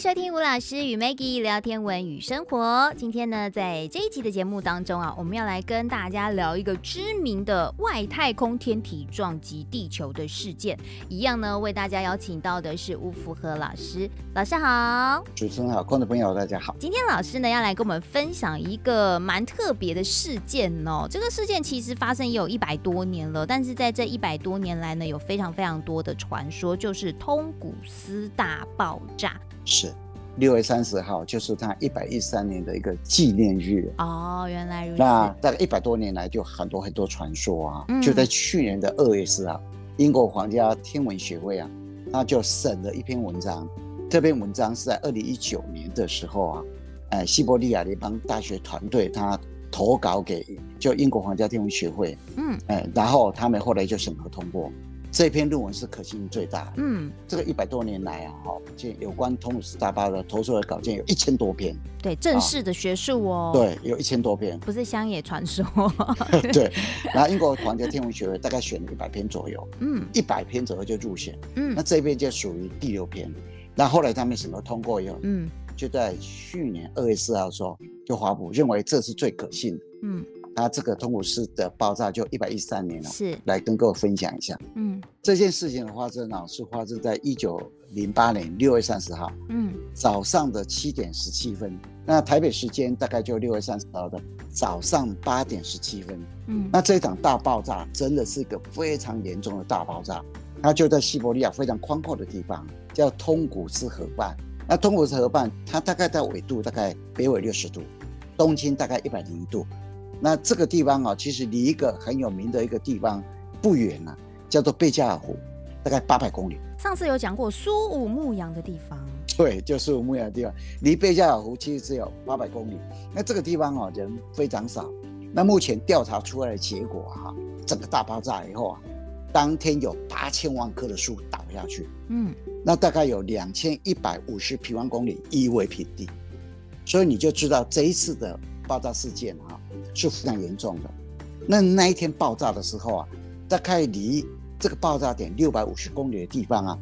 收听吴老师与 Maggie 聊天文与生活。今天呢，在这一集的节目当中啊，我们要来跟大家聊一个知名的外太空天体撞击地球的事件。一样呢，为大家邀请到的是吴福和老师。老师好，主持人好，观众朋友大家好。今天老师呢要来跟我们分享一个蛮特别的事件哦。这个事件其实发生也有一百多年了，但是在这一百多年来呢，有非常非常多的传说，就是通古斯大爆炸。是六月三十号，就是他一百一十三年的一个纪念日哦。原来如此。那大概一百多年来，就很多很多传说啊。嗯、就在去年的二月四号，英国皇家天文学会啊，他就审了一篇文章。这篇文章是在二零一九年的时候啊，呃，西伯利亚的一帮大学团队他投稿给就英国皇家天文学会，嗯，哎，然后他们后来就审核通过。这篇论文是可信最大的。嗯，这个一百多年来啊，哈，就有关通古斯大爆炸投出的稿件有一千多篇。对，正式的学术哦。对，有一千多篇，不是乡野传说。对，然后英国皇家天文学会大概选了一百篇左右。嗯，一百篇左右就入选。嗯，那这篇就属于第六篇。那后来他们审核通过以后，嗯，就在去年二月四号的时候就发布，认为这是最可信的。嗯。那这个通古斯的爆炸就一百一十三年了，是来跟各位分享一下。嗯，这件事情的发生呢，是发生在一九零八年六月三十号，嗯，早上的七点十七分。那台北时间大概就六月三十号的早上八点十七分。嗯，那这场大爆炸真的是一个非常严重的大爆炸，它就在西伯利亚非常宽阔的地方，叫通古斯河畔。那通古斯河畔，它大概在纬度大概北纬六十度，东经大概一百零一度。那这个地方啊，其实离一个很有名的一个地方不远啊，叫做贝加尔湖，大概八百公里。上次有讲过苏武牧羊的地方，对，就苏武牧羊的地方，离贝加尔湖其实只有八百公里。那这个地方啊，人非常少。那目前调查出来的结果哈、啊，整个大爆炸以后啊，当天有八千万棵的树倒下去，嗯，那大概有两千一百五十平方公里夷为平地，所以你就知道这一次的爆炸事件哈、啊。是非常严重的。那那一天爆炸的时候啊，大概离这个爆炸点六百五十公里的地方啊，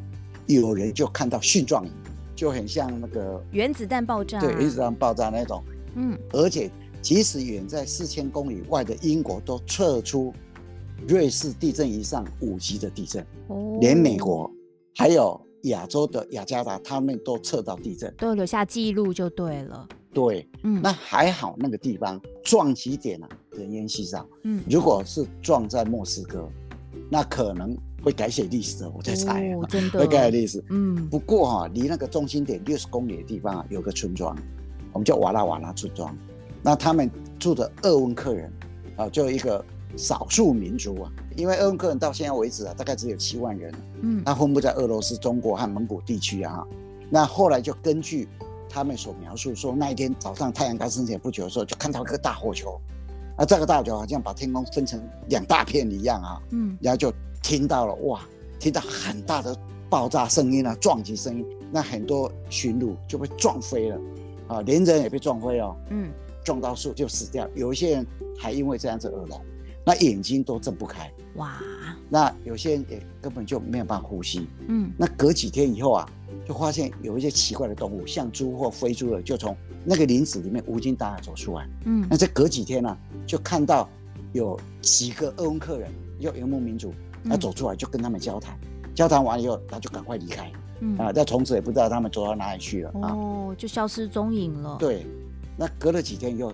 有人就看到蕈状影，就很像那个原子弹爆炸。对，原子弹爆炸那种。嗯。而且，即使远在四千公里外的英国都测出瑞士地震仪上五级的地震。哦。连美国还有亚洲的雅加达，他们都测到地震，都留下记录就对了。对，嗯，那还好，那个地方撞击点啊，人烟稀少。嗯，如果是撞在莫斯科，那可能会改写历史的。我在猜，哦，真的会改写历史。嗯，不过哈，啊，离那个中心点六十公里的地方啊，有个村庄，我们叫瓦拉瓦拉村庄。那他们住的鄂温克人啊，就一个少数民族啊，因为鄂温克人到现在为止啊，大概只有七万人。嗯，那分布在俄罗斯、中国和蒙古地区啊。那后来就根据。他们所描述说，那一天早上太阳刚升起不久的时候，就看到一个大火球，啊，这个大火球好像把天空分成两大片一样啊，嗯，然后就听到了哇，听到很大的爆炸声音啊，撞击声音，那很多驯鹿就被撞飞了，啊，连人也被撞飞哦，嗯，撞到树就死掉，有一些人还因为这样子而聋，那眼睛都睁不开，哇，那有些人也根本就没有办法呼吸，嗯，那隔几天以后啊。就发现有一些奇怪的动物，像猪或非猪的，就从那个林子里面无精打采走出来。嗯，那这隔几天呢、啊，就看到有几个鄂温克人，有游牧民族，他走出来就跟他们交谈，嗯、交谈完了以后，他就赶快离开。嗯啊，那从此也不知道他们走到哪里去了。哦，就消失踪影了。对，那隔了几天又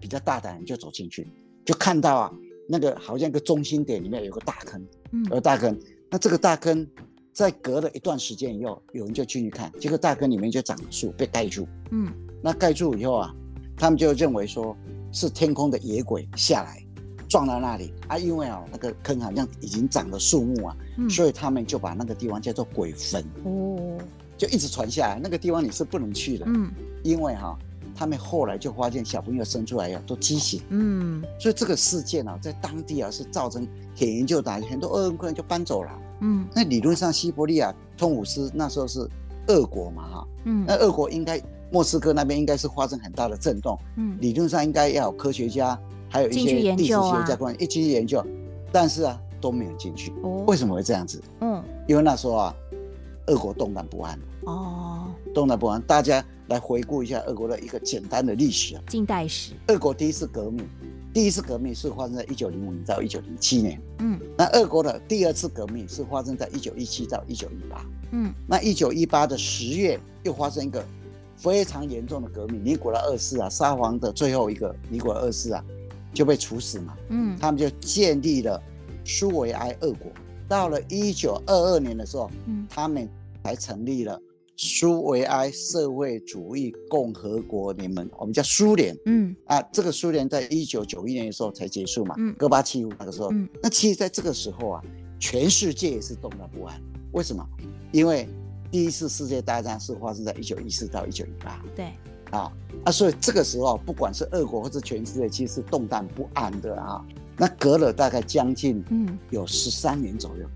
比较大胆，就走进去，就看到啊，那个好像一个中心点里面有个大坑，嗯，有个大坑。那这个大坑。在隔了一段时间以后，有人就进去看，结果大坑里面就长了树被盖住。嗯，那盖住以后啊，他们就认为说是天空的野鬼下来撞到那里啊，因为啊那个坑好像已经长了树木啊，嗯、所以他们就把那个地方叫做鬼坟。哦，就一直传下来，那个地方你是不能去的。嗯，因为哈、啊，他们后来就发现小朋友生出来呀都畸形。嗯，所以这个事件啊，在当地啊是造成很严重打击，很多鄂温克人就搬走了。嗯，那理论上西伯利亚通古斯那时候是俄国嘛哈，嗯，那俄国应该莫斯科那边应该是发生很大的震动，嗯，理论上应该要有科学家，还有一些历史学家过来一起研究，但是啊都没有进去，哦，为什么会这样子？嗯，因为那时候啊，俄国动荡不安。哦，动荡不安，大家来回顾一下俄国的一个简单的历史啊，近代史。俄国第一次革命，第一次革命是发生在一九零五年到一九零七年。嗯，那俄国的第二次革命是发生在一九一七到一九一八。嗯，那一九一八的十月又发生一个非常严重的革命，尼古拉二世啊，沙皇的最后一个尼古拉二世啊就被处死嘛。嗯，他们就建立了苏维埃俄国。到了一九二二年的时候，嗯，他们才成立了。苏维埃社会主义共和国联盟，我们叫苏联。嗯啊，这个苏联在一九九一年的时候才结束嘛。嗯，戈巴契夫那个时候。嗯，那其实在这个时候啊，全世界也是动荡不安。为什么？因为第一次世界大战是发生在一九一四到一九一八。对。啊啊，所以这个时候，不管是俄国或是全世界，其实是动荡不安的啊。那隔了大概将近嗯有十三年左右，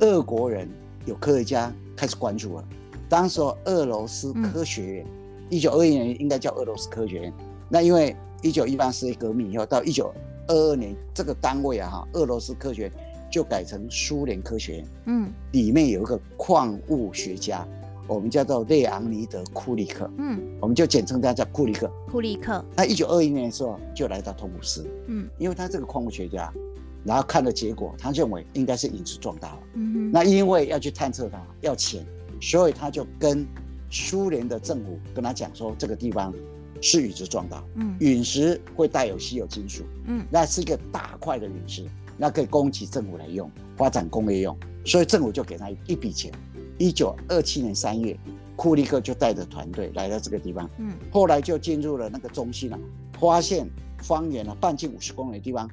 嗯，俄国人有科学家开始关注了。当时俄罗斯科学院，一九二一年应该叫俄罗斯科学院。那因为一九一八世界革命以后，到一九二二年这个单位啊哈，俄罗斯科学院就改成苏联科学院。嗯，里面有一个矿物学家，我们叫做列昂尼德库利克。嗯，我们就简称他叫库利克。库利克。他一九二一年的时候就来到通古斯。嗯，因为他这个矿物学家，然后看了结果，他认为应该是陨石撞到了。嗯哼。那因为要去探测它，要钱。所以他就跟苏联的政府跟他讲说，这个地方是陨石撞到，嗯，陨石会带有稀有金属，嗯，那是一个大块的陨石，那可以供给政府来用，发展工业用，所以政府就给他一笔钱。一九二七年三月，库利克就带着团队来到这个地方，嗯，后来就进入了那个中心了，发现方圆了半径五十公里的地方，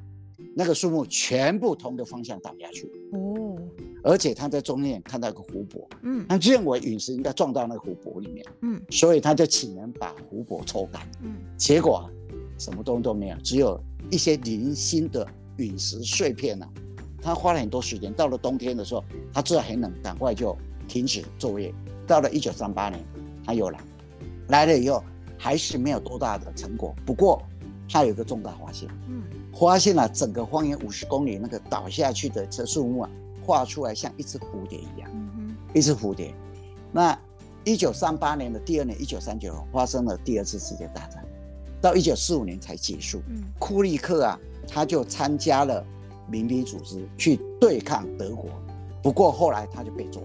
那个树木全部同个方向倒下去，哦。而且他在中间看到一个湖泊，嗯，他认为陨石应该撞到那个湖泊里面，嗯，所以他就请人把湖泊抽干，嗯，结果啊什么东西都没有，只有一些零星的陨石碎片呢、啊。他花了很多时间，到了冬天的时候，他知道很冷，赶快就停止作业。到了一九三八年，他又来，来了以后还是没有多大的成果。不过他有一个重大发现，嗯，发现了整个方圆五十公里那个倒下去的这树木啊。画出来像一只蝴蝶一样，嗯、哼一只蝴蝶。那一九三八年的第二年，一九三九发生了第二次世界大战，到一九四五年才结束。嗯、库利克啊，他就参加了民兵组织去对抗德国，不过后来他就被抓。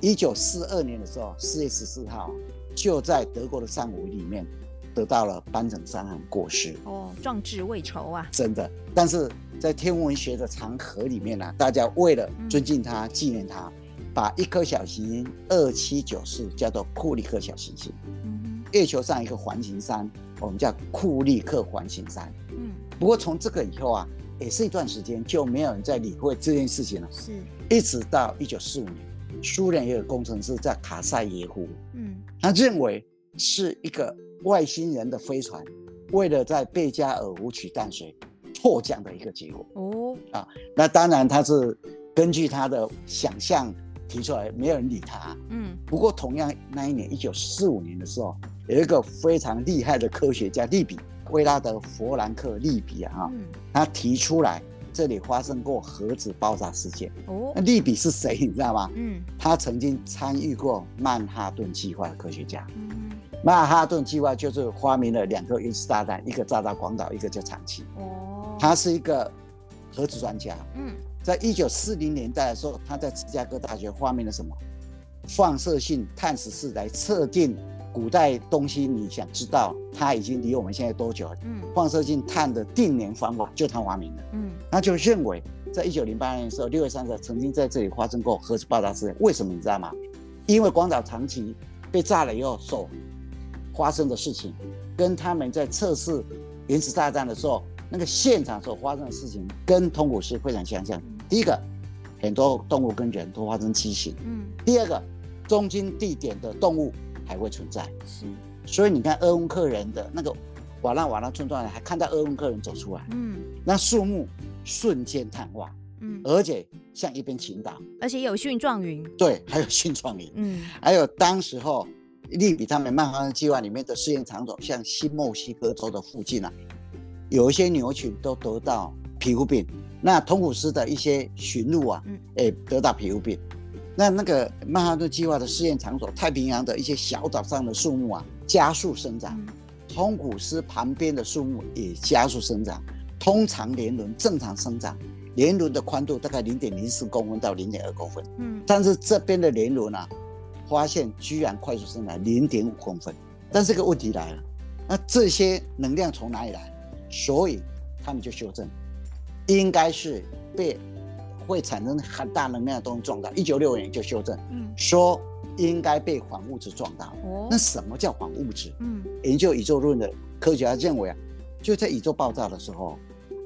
一九四二年的时候，四月十四号，就在德国的山谷里面。得到了斑疹伤寒过世哦，壮志未酬啊！真的，但是在天文学的长河里面呢、啊，大家为了尊敬他、纪、嗯、念他，把一颗小行星二七九四叫做库利克小行星。嗯哼，月球上一个环形山，我们叫库利克环形山。嗯，不过从这个以后啊，也是一段时间就没有人在理会这件事情了。是，一直到一九四五年，苏联也有个工程师叫卡塞耶夫，嗯，他认为是一个。外星人的飞船，为了在贝加尔湖取淡水，迫降的一个结果。哦，啊，那当然他是根据他的想象提出来，没有人理他。嗯，不过同样那一年，一九四五年的时候，有一个非常厉害的科学家利比，威拉德·弗兰克·利比啊，哈，他提出来这里发生过核子爆炸事件。哦，那利比是谁？你知道吗？嗯，他曾经参与过曼哈顿计划的科学家。嗯。曼哈顿计划就是发明了两个原子炸弹，一个炸到广岛，一个叫长崎。哦，他是一个核子专家。嗯，在一九四零年代的时候，他在芝加哥大学发明了什么？放射性碳十四来测定古代东西。你想知道它已经离我们现在多久？嗯，放射性碳的定年方法就他发明的。嗯，他就认为，在一九零八年的时候，六月三十号曾经在这里发生过核子爆炸事件。为什么你知道吗？因为广岛长崎被炸了以后，所。发生的事情，跟他们在测试原子炸弹的时候，那个现场所发生的事情，跟通古斯非常相像。第一个，很多动物跟人都发生畸形。嗯。第二个，中心地点的动物还会存在。是。所以你看，鄂温克人的那个瓦拉瓦拉村庄，还看到鄂温克人走出来。嗯。那树木瞬间碳化。嗯。而且像一边倾倒。而且有蕈状云。对，还有蕈状云。嗯。还有当时候。利比他们曼哈顿计划里面的试验场所，像新墨西哥州的附近啊，有一些牛群都得到皮肤病。那通古斯的一些驯鹿啊，嗯，哎，得到皮肤病。那那个曼哈顿计划的试验场所，太平洋的一些小岛上的树木啊，加速生长；通古斯旁边的树木也加速生长。通常年轮正常生长，年轮的宽度大概零点零四公分到零点二公分。嗯，但是这边的年轮呢，发现居然快速生长零点五公分。但这个问题来了，那这些能量从哪里来？所以他们就修正，应该是被。会产生很大能量的东西撞到，一九六五年就修正，嗯，说应该被反物质撞到。哦，那什么叫反物质？嗯，研究宇宙论的科学家认为啊，就在宇宙爆炸的时候，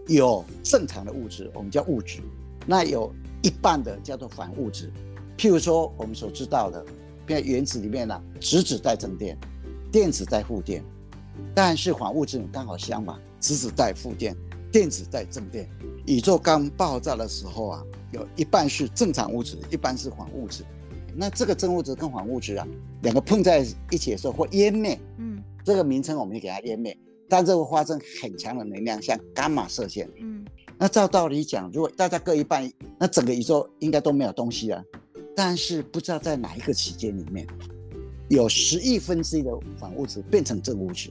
有正常的物质，我们叫物质，那有一半的叫做反物质。譬如说我们所知道的，在原子里面呢，质子带正电，电子带负电，但是反物质刚好相反，质子带负电。电子在正电，宇宙刚爆炸的时候啊，有一半是正常物质，一半是反物质。那这个正物质跟反物质啊，两个碰在一起的时候会湮灭。嗯，这个名称我们就给它湮灭，但这会发生很强的能量，像伽马射线。嗯，那照道理讲，如果大家各一半，那整个宇宙应该都没有东西了。但是不知道在哪一个期间里面，有十亿分之一的反物质变成正物质，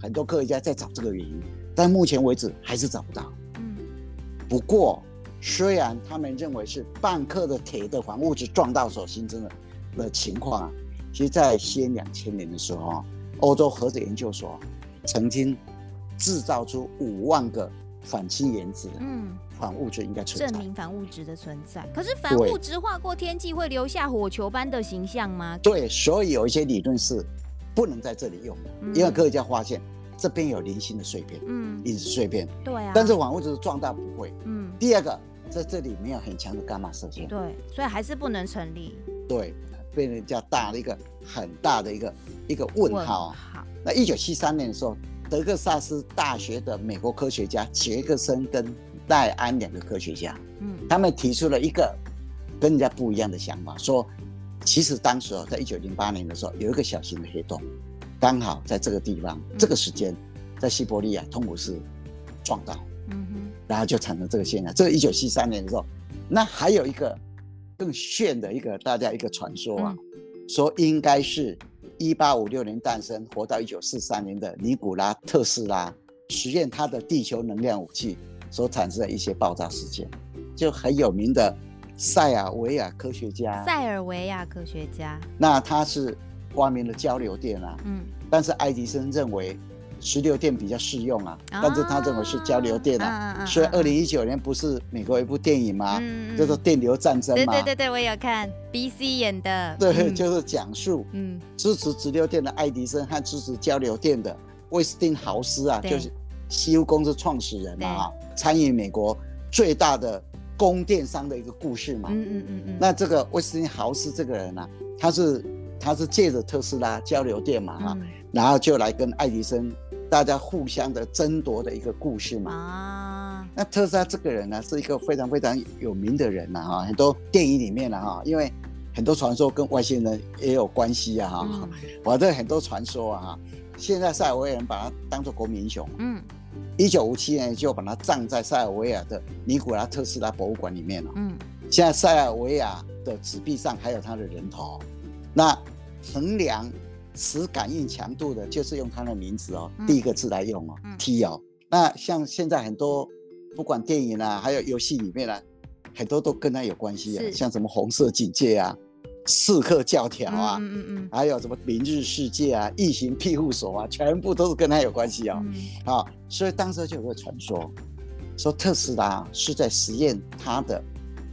很多科学家在找这个原因。但目前为止还是找不到。嗯，不过虽然他们认为是半克的铁的反物质撞到所形成的的情况啊，其实在西元两千年的时候，欧洲核子研究所曾经制造出五万个反氢原子。嗯，反物质应该存在，证明反物质的存在。可是反物质划过天际会留下火球般的形象吗？对，所以有一些理论是不能在这里用的，嗯、因为科学家发现。这边有零星的碎片，嗯，因子碎片，对啊，但是网物质撞到不会，嗯。第二个，在这里没有很强的伽马射线，对，所以还是不能成立。对，被人家打了一个很大的一个一个问号。好，那一九七三年的时候，德克萨斯大学的美国科学家杰克森跟戴安两个科学家，嗯，他们提出了一个跟人家不一样的想法，说其实当时在一九零八年的时候，有一个小型的黑洞。刚好在这个地方，嗯、这个时间，在西伯利亚通古斯撞到，嗯哼，然后就产生这个现象。这个一九七三年的时候，那还有一个更炫的一个大家一个传说啊，嗯、说应该是一八五六年诞生，活到一九四三年的尼古拉特斯拉实验他的地球能量武器所产生的一些爆炸事件，就很有名的塞尔维亚科学家。塞尔维亚科学家，那他是。发明了交流电啊，嗯，但是爱迪生认为直流电比较适用啊，啊。但是他认为是交流电啊，啊啊啊所以二零一九年不是美国一部电影吗？嗯、叫做《电流战争》嘛，对对对对，我有看，BC 演的，对，嗯、就是讲述，嗯，支持直流电的爱迪生和支持交流电的威斯汀豪斯啊，就是西屋公司创始人嘛，啊，参与美国最大的供电商的一个故事嘛，嗯嗯嗯嗯，那这个威斯汀豪斯这个人呢，啊，他是。他是借着特斯拉交流电嘛哈，嗯、然后就来跟爱迪生大家互相的争夺的一个故事嘛。啊，那特斯拉这个人呢，是一个非常非常有名的人呐哈，很多电影里面呢哈，因为很多传说跟外星人也有关系啊哈。反正、嗯、很多传说啊哈，现在塞尔维亚人把他当做国民英雄。嗯，一九五七年就把他葬在塞尔维亚的尼古拉特斯拉博物馆里面了。嗯，现在塞尔维亚的纸币上还有他的人头。那衡量磁感应强度的，就是用它的名字哦，嗯、第一个字来用哦、嗯、T 哦。那像现在很多不管电影啊，还有游戏里面啊，很多都跟它有关系啊，像什么红色警戒啊、刺客教条啊，嗯嗯嗯，还有什么明日世界啊、异形庇护所啊，全部都是跟它有关系哦。嗯、啊，所以当时就有个传说，说特斯拉是在实验它的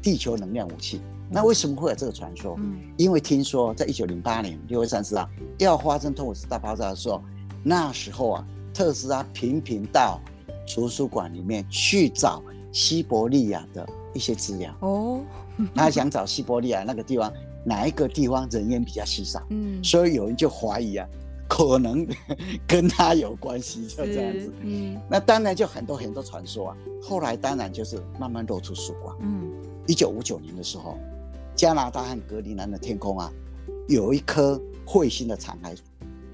地球能量武器。那为什么会有这个传说？嗯，因为听说在一九零八年六月三十号要发生通古斯大爆炸的时候，那时候啊，特斯拉频频到图书馆里面去找西伯利亚的一些资料。哦，他想找西伯利亚那个地方哪一个地方人烟比较稀少？嗯，所以有人就怀疑啊，可能 跟他有关系，就这样子。嗯，那当然就很多很多传说啊。后来当然就是慢慢露出曙光。嗯，一九五九年的时候。加拿大和格陵兰的天空啊，有一颗彗星的残骸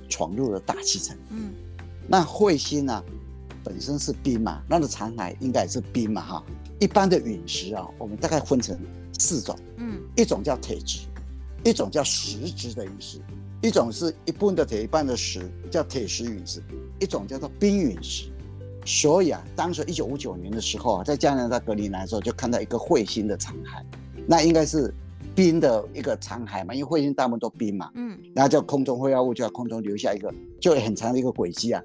闯入了大气层。嗯，那彗星呢、啊，本身是冰嘛，那个残骸应该也是冰嘛哈。一般的陨石啊，我们大概分成四种。嗯，一种叫铁质，一种叫石质的陨石，一种是一半的铁一半的石，叫铁石陨石，一种叫做冰陨石。所以啊，当时一九五九年的时候啊，在加拿大格陵兰的时候，就看到一个彗星的残骸，那应该是冰的一个残骸嘛，因为彗星大部分都冰嘛，嗯，然后叫空中灰化物就在空中留下一个就很长的一个轨迹啊。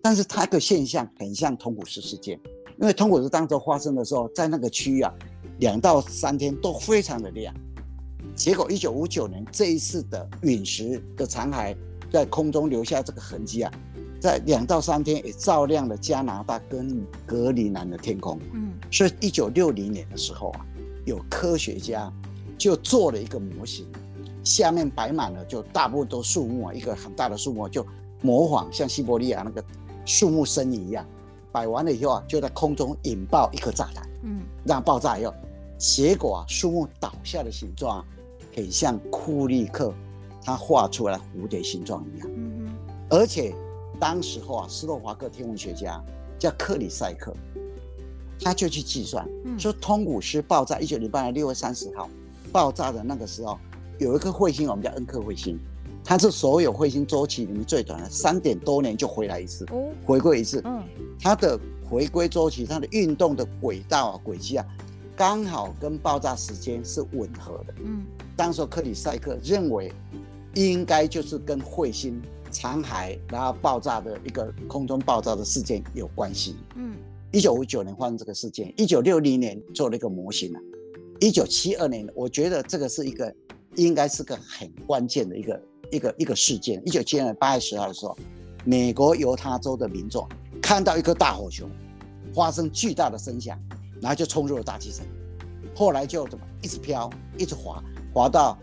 但是它的现象很像通古斯事件，因为通古斯当时发生的时候，在那个区域啊，两到三天都非常的亮。结果，一九五九年这一次的陨石的残骸在空中留下这个痕迹啊，在两到三天也照亮了加拿大跟格陵兰的天空。嗯，所以一九六零年的时候啊，有科学家就做了一个模型，下面摆满了就大部分都树木啊，一个很大的树木就模仿像西伯利亚那个树木森林一样，摆完了以后啊，就在空中引爆一颗炸弹，嗯，让爆炸以后，结果啊，树木倒下的形状啊。很像库利克他画出来蝴蝶形状一样，嗯嗯，而且当时候啊，斯洛伐克天文学家叫克里塞克，他就去计算，说通古斯爆炸一九零八年六月三十号爆炸的那个时候，有一颗彗星，我们叫恩克彗星，它是所有彗星周期里面最短的，三点多年就回来一次，回归一次，嗯，它的回归周期，它的运动的轨道啊，轨迹啊。刚好跟爆炸时间是吻合的。嗯，当时克里塞克认为，应该就是跟彗星残骸然后爆炸的一个空中爆炸的事件有关系。嗯，一九五九年发生这个事件，一九六零年做了一个模型了。一九七二年，我觉得这个是一个应该是个很关键的一个一个一个事件。一九七二年八月十号的时候，美国犹他州的民众看到一颗大火球发生巨大的声响。然后就冲入了大气层，后来就怎么一直飘，一直滑，滑到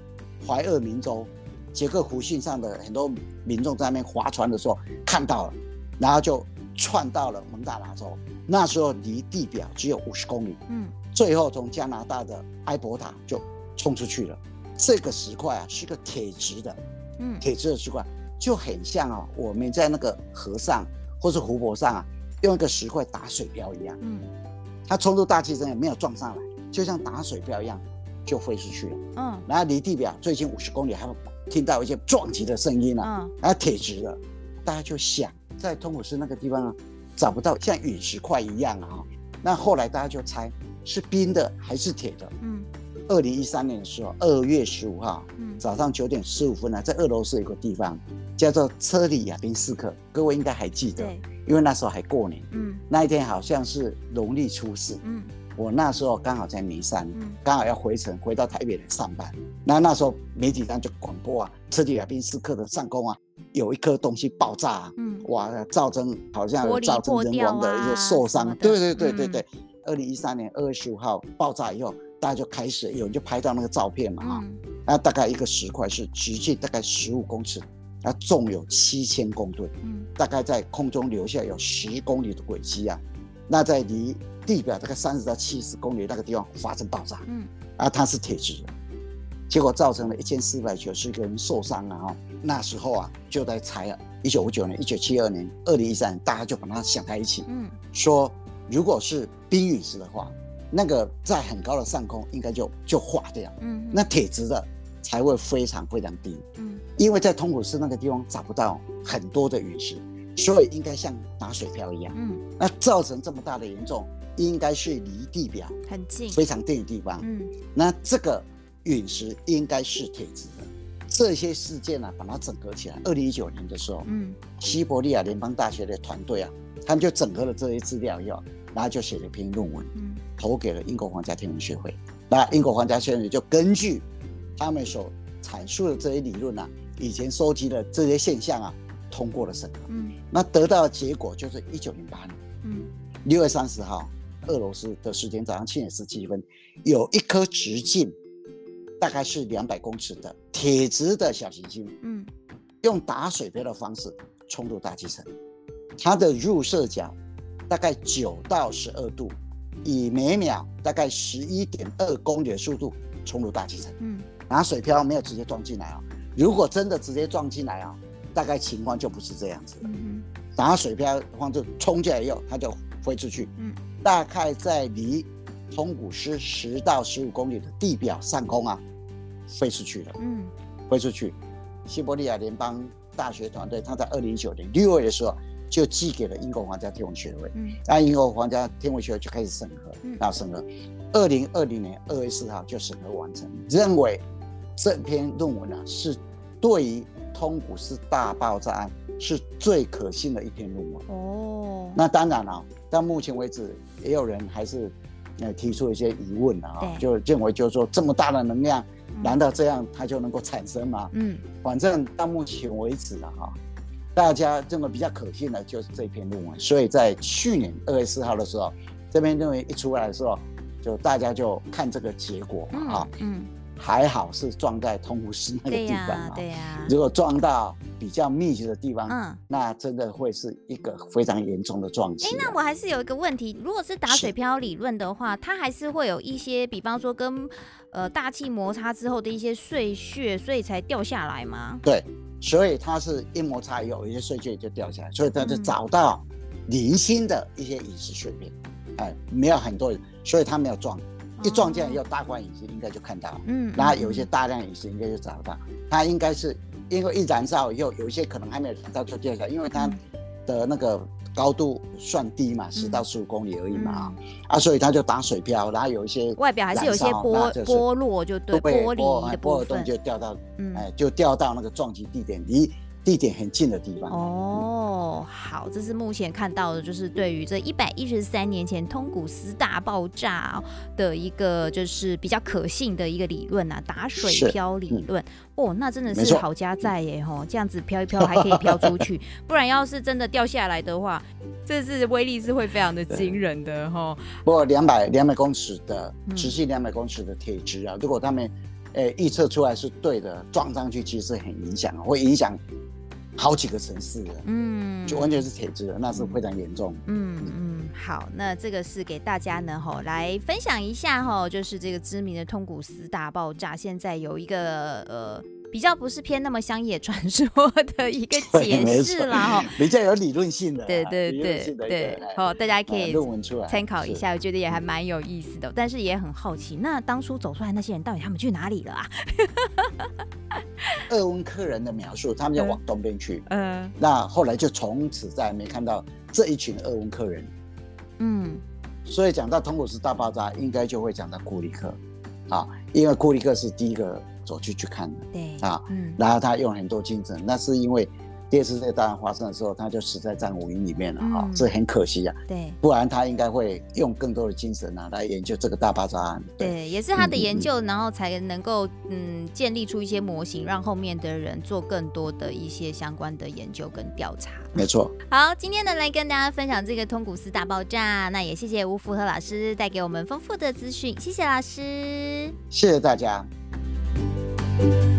怀俄明州杰克湖逊上的很多民众在那边划船的时候看到了，然后就窜到了蒙大拿州，那时候离地表只有五十公里，嗯，最后从加拿大的埃伯塔就冲出去了。这个石块啊是个铁质的，嗯，铁质的石块就很像啊，我们在那个河上或是湖泊上啊用一个石块打水漂一样，嗯。它冲入大气层也没有撞上来，就像打水漂一样，就飞出去了。嗯，然后离地表最近五十公里，还会听到一些撞击的声音呢、啊。嗯，然后铁质的，大家就想在通古斯那个地方找不到像陨石块一样啊。那后来大家就猜是冰的还是铁的。嗯，二零一三年的时候，二月十五号，嗯，早上九点十五分呢，在俄罗斯有个地方叫做车里亚宾斯克，各位应该还记得。因为那时候还过年，嗯，那一天好像是农历初四，嗯，我那时候刚好在眉山，嗯，刚好要回程回到台北来上班，那那时候媒体上就广播啊，车里亚宾斯克的上空啊，有一颗东西爆炸，啊，嗯，哇，造成好像有造成人亡的一些受伤，对对对对对，二零一三年二月十五号爆炸以后，大家就开始有人就拍到那个照片嘛，啊，那大概一个石块是直径大概十五公尺。那重有七千公吨，嗯，大概在空中留下有十公里的轨迹啊。那在离地表大概三十到七十公里那个地方发生爆炸，嗯，啊，它是铁质的，结果造成了一千四百九十个人受伤了哈。那时候啊，就在猜啊，一九五九年、一九七二年、二零一三年，大家就把它想在一起，嗯，说如果是冰陨石的话，那个在很高的上空应该就就化掉，嗯，那铁质的。才会非常非常低，嗯，因为在通古斯那个地方找不到很多的陨石，所以应该像打水漂一样，嗯，那造成这么大的严重，应该是离地表很近、非常近的地方，嗯，那这个陨石应该是铁质的。这些事件呢、啊，把它整合起来。二零一九年的时候，嗯，西伯利亚联邦大学的团队啊，他们就整合了这些资料以后，然后就写了一篇论文，嗯，投给了英国皇家天文学会。那英国皇家天文学会就根据他们所阐述的这些理论啊，以前收集的这些现象啊，通过了审核。嗯，那得到的结果就是一九零八年，嗯，六月三十号，俄罗斯的时间早上七点十七分，有一颗直径大概是两百公尺的铁质的小行星，嗯，用打水漂的方式冲入大气层，它的入射角大概九到十二度，以每秒大概十一点二公里的速度冲入大气层，嗯。拿水漂没有直接撞进来啊、哦！如果真的直接撞进来啊、哦，大概情况就不是这样子了。嗯，拿水漂的话就冲进来以后，它就飞出去。嗯，大概在离通古斯十到十五公里的地表上空啊，飞出去了，嗯，飞出去。西伯利亚联邦大学团队，他在二零一九年六月的时候就寄给了英国皇家天文学会，嗯，那英国皇家天文学会就开始审核，然后审核，二零二零年二月四号就审核完成，认为这篇论文呢、啊、是对于通古斯大爆炸案是最可信的一篇论文。哦，那当然了、啊，到目前为止，也有人还是呃提出一些疑问啊，就认为就是说这么大的能量。难道这样它就能够产生吗？嗯，反正到目前为止了哈，大家认为比较可信的就是这篇论文。所以在去年二月四号的时候，这篇论文一出来的时候，就大家就看这个结果嘛啊，嗯，还好是撞在通湖市那个地方啊，对呀，如果撞到比较密集的地方，嗯，那真的会是一个非常严重的撞击。哎，那我还是有一个问题，如果是打水漂理论的话，它还是会有一些，比方说跟。呃，大气摩擦之后的一些碎屑，所以才掉下来吗？对，所以它是一摩擦以后，有一些碎屑就掉下来，所以它就找到零星的一些陨石碎片，哎、没有很多，所以它没有撞，一撞进来有大块陨石应该就看到，嗯，然后有一些大量陨石应该就找得到，它应该是因为一燃烧以后，有一些可能还没有燃烧就掉下来，因为它的那个。高度算低嘛，十到十五公里而已嘛，嗯、啊，所以它就打水漂，然后有一些外表还是有一些剥剥落，就对，玻璃的部分。就掉到，嗯、哎，就掉到那个撞击地点离地点很近的地方。哦，好，这是目前看到的，就是对于这一百一十三年前通古斯大爆炸的一个就是比较可信的一个理论啊，打水漂理论。哦，那真的是好家在耶吼，这样子飘一飘还可以飘出去，不然要是真的掉下来的话，这是威力是会非常的惊人的哈。不过两百两百公尺的直径两百公尺的铁质啊，嗯、如果他们诶预测出来是对的，撞上去其实是很影响，会影响好几个城市的，嗯，就完全是铁质了，那是非常严重。嗯嗯，嗯，好，那这个是给大家呢吼来分享一下吼，就是这个知名的通古斯大爆炸，现在有一个呃。比较不是偏那么乡野传说的一个解释啦，哈，比较有理论性的，对对对对，好，大家可以参考一下，我觉得也还蛮有意思的，但是也很好奇，那当初走出来那些人到底他们去哪里了啊？鄂温克人的描述，他们要往东边去，嗯，那后来就从此再没看到这一群鄂温克人，嗯，所以讲到通古斯大爆炸，应该就会讲到库里克，啊，因为库里克是第一个。走去去看的，对啊，嗯，然后他用很多精神，那是因为第二次世界大战发生的时候，他就死在战五营里面了哈，这、嗯、很可惜啊，对，不然他应该会用更多的精神啊来研究这个大爆炸案，对，对。也是他的研究，嗯、然后才能够嗯建立出一些模型，让后面的人做更多的一些相关的研究跟调查。没错，好，今天呢来跟大家分享这个通古斯大爆炸，那也谢谢吴福和老师带给我们丰富的资讯，谢谢老师，谢谢大家。Thank you.